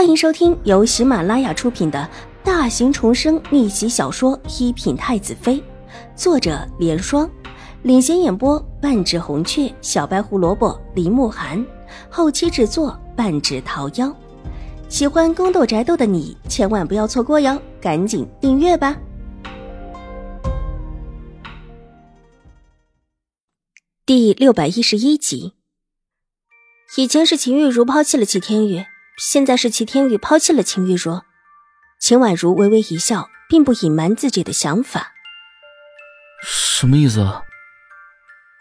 欢迎收听由喜马拉雅出品的大型重生逆袭小说《一品太子妃》，作者：莲霜，领衔演播：半指红雀、小白胡萝卜、林慕寒，后期制作：半指桃夭。喜欢宫斗宅斗的你千万不要错过哟，赶紧订阅吧！第六百一十一集，以前是秦玉茹抛弃了齐天宇。现在是齐天宇抛弃了秦玉茹，秦婉如微微一笑，并不隐瞒自己的想法。什么意思？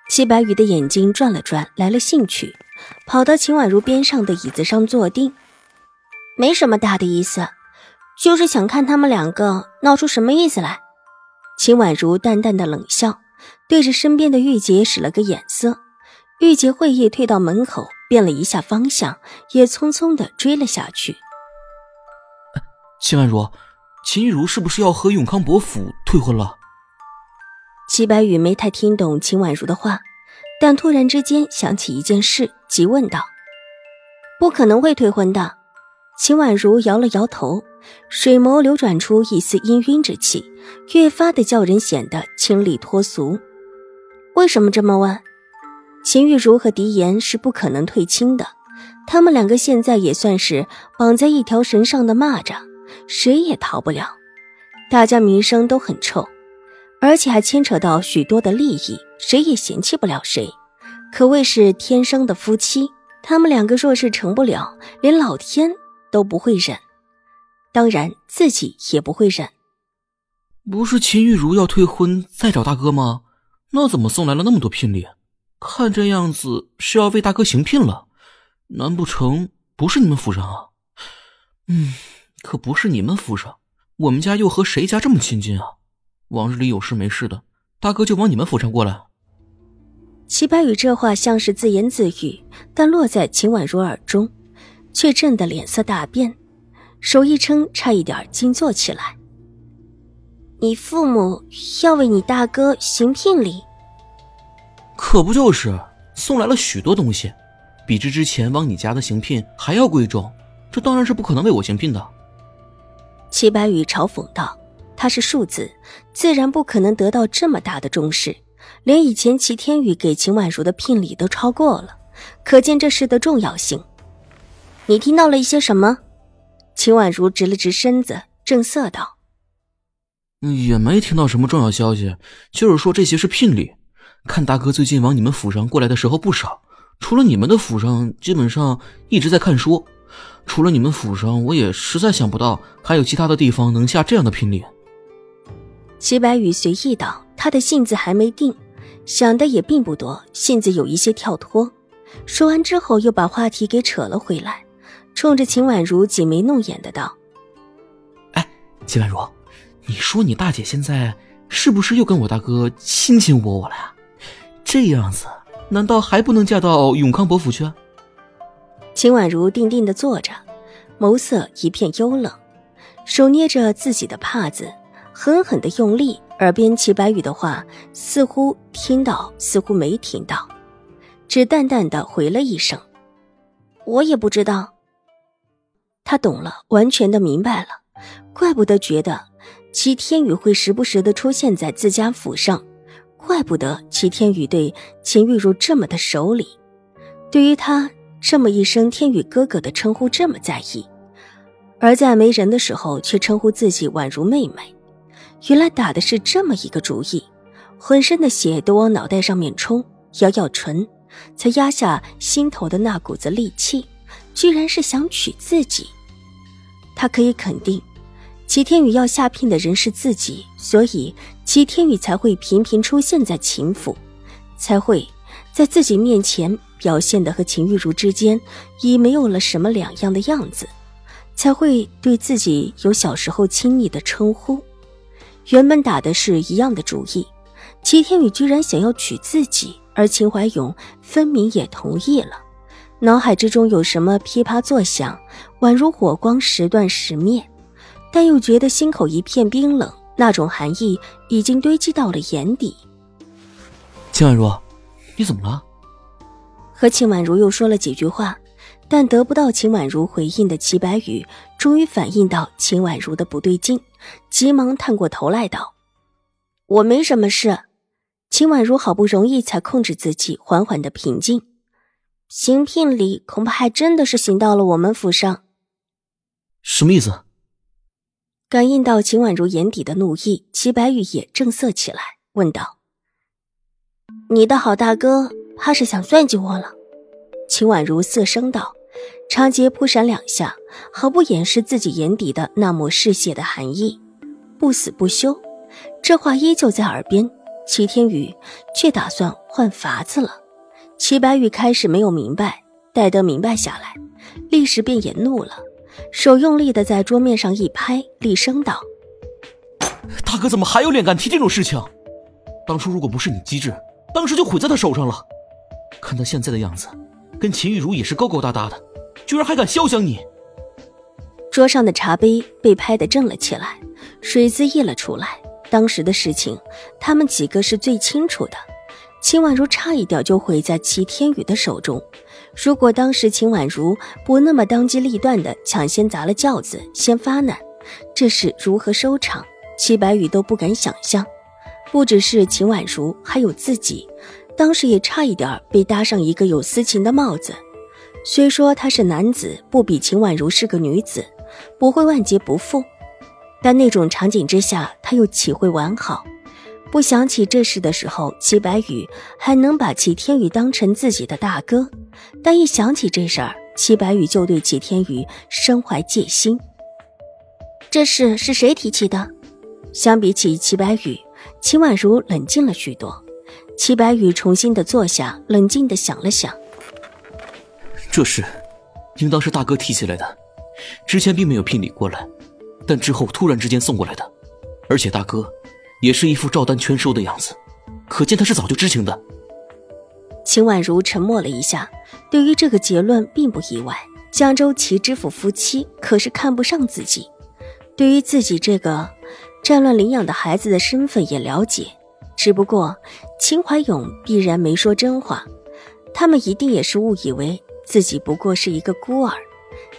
齐白羽的眼睛转了转，来了兴趣，跑到秦婉如边上的椅子上坐定。没什么大的意思，就是想看他们两个闹出什么意思来。秦婉如淡淡的冷笑，对着身边的玉洁使了个眼色。玉洁会意退到门口。变了一下方向，也匆匆的追了下去。秦婉如，秦玉茹是不是要和永康伯府退婚了？齐白羽没太听懂秦婉如的话，但突然之间想起一件事，急问道：“不可能会退婚的。”秦婉如摇了摇头，水眸流转出一丝氤氲之气，越发的叫人显得清丽脱俗。为什么这么问？秦玉茹和狄言是不可能退亲的，他们两个现在也算是绑在一条绳上的蚂蚱，谁也逃不了。大家名声都很臭，而且还牵扯到许多的利益，谁也嫌弃不了谁，可谓是天生的夫妻。他们两个若是成不了，连老天都不会忍，当然自己也不会忍。不是秦玉茹要退婚再找大哥吗？那怎么送来了那么多聘礼？看这样子是要为大哥行聘了，难不成不是你们府上啊？嗯，可不是你们府上，我们家又和谁家这么亲近啊？往日里有事没事的，大哥就往你们府上过来。齐白羽这话像是自言自语，但落在秦婉如耳中，却震得脸色大变，手一撑，差一点惊坐起来。你父母要为你大哥行聘礼？可不就是送来了许多东西，比之之前往你家的行聘还要贵重，这当然是不可能为我行聘的。齐白羽嘲讽道：“他是庶子，自然不可能得到这么大的重视，连以前齐天宇给秦婉如的聘礼都超过了，可见这事的重要性。”你听到了一些什么？秦婉如直了直身子，正色道：“也没听到什么重要消息，就是说这些是聘礼。”看大哥最近往你们府上过来的时候不少，除了你们的府上，基本上一直在看书。除了你们府上，我也实在想不到还有其他的地方能下这样的聘礼。齐白羽随意道：“他的性子还没定，想的也并不多，性子有一些跳脱。”说完之后，又把话题给扯了回来，冲着秦婉如挤眉弄眼的道：“哎，秦婉如，你说你大姐现在是不是又跟我大哥卿卿我我了呀？”这样子，难道还不能嫁到永康伯府去？秦婉如定定的坐着，眸色一片幽冷，手捏着自己的帕子，狠狠的用力。耳边齐白羽的话，似乎听到，似乎没听到，只淡淡的回了一声：“我也不知道。”他懂了，完全的明白了，怪不得觉得齐天宇会时不时的出现在自家府上。怪不得齐天宇对秦玉茹这么的守礼，对于他这么一声“天宇哥哥”的称呼这么在意，而在没人的时候却称呼自己宛如妹妹。原来打的是这么一个主意，浑身的血都往脑袋上面冲，咬咬唇，才压下心头的那股子戾气，居然是想娶自己。他可以肯定。齐天宇要下聘的人是自己，所以齐天宇才会频频出现在秦府，才会在自己面前表现的和秦玉茹之间已没有了什么两样的样子，才会对自己有小时候亲昵的称呼。原本打的是一样的主意，齐天宇居然想要娶自己，而秦怀勇分明也同意了，脑海之中有什么噼啪作响，宛如火光时断时灭。但又觉得心口一片冰冷，那种寒意已经堆积到了眼底。秦婉如，你怎么了？和秦婉如又说了几句话，但得不到秦婉如回应的齐白羽，终于反应到秦婉如的不对劲，急忙探过头来道：“我没什么事。”秦婉如好不容易才控制自己，缓缓的平静。行聘礼恐怕还真的是行到了我们府上。什么意思？感应到秦婉如眼底的怒意，齐白羽也正色起来，问道：“你的好大哥，怕是想算计我了？”秦婉如色声道。长睫扑闪两下，毫不掩饰自己眼底的那抹嗜血的寒意。不死不休，这话依旧在耳边。齐天宇却打算换法子了。齐白玉开始没有明白，待得明白下来，立时便也怒了，手用力的在桌面上一拍，厉声道：“大哥怎么还有脸敢提这种事情？当初如果不是你机智，当时就毁在他手上了。看他现在的样子，跟秦玉茹也是勾勾搭搭的。”居然还敢肖想你！桌上的茶杯被拍得震了起来，水渍溢了出来。当时的事情，他们几个是最清楚的。秦婉如差一点就毁在齐天宇的手中。如果当时秦婉如不那么当机立断的抢先砸了轿子，先发难，这事如何收场，齐白羽都不敢想象。不只是秦婉如，还有自己，当时也差一点被搭上一个有私情的帽子。虽说他是男子，不比秦婉如是个女子，不会万劫不复，但那种场景之下，他又岂会完好？不想起这事的时候，齐白羽还能把齐天宇当成自己的大哥，但一想起这事儿，齐白羽就对齐天宇身怀戒心。这事是谁提起的？相比起齐白羽，秦婉如冷静了许多。齐白羽重新的坐下，冷静的想了想。这事，应当是大哥提起来的。之前并没有聘礼过来，但之后突然之间送过来的。而且大哥，也是一副照单全收的样子，可见他是早就知情的。秦婉如沉默了一下，对于这个结论并不意外。江州齐知府夫妻可是看不上自己，对于自己这个战乱领养的孩子的身份也了解。只不过秦怀勇必然没说真话，他们一定也是误以为。自己不过是一个孤儿，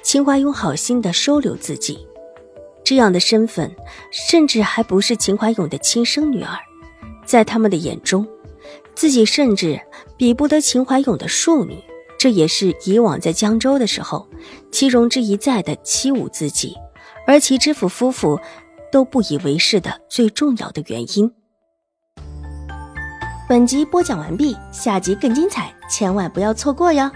秦怀勇好心的收留自己，这样的身份，甚至还不是秦怀勇的亲生女儿，在他们的眼中，自己甚至比不得秦怀勇的庶女，这也是以往在江州的时候，齐荣之一再的欺侮自己，而齐知府夫妇都不以为是的最重要的原因。本集播讲完毕，下集更精彩，千万不要错过哟。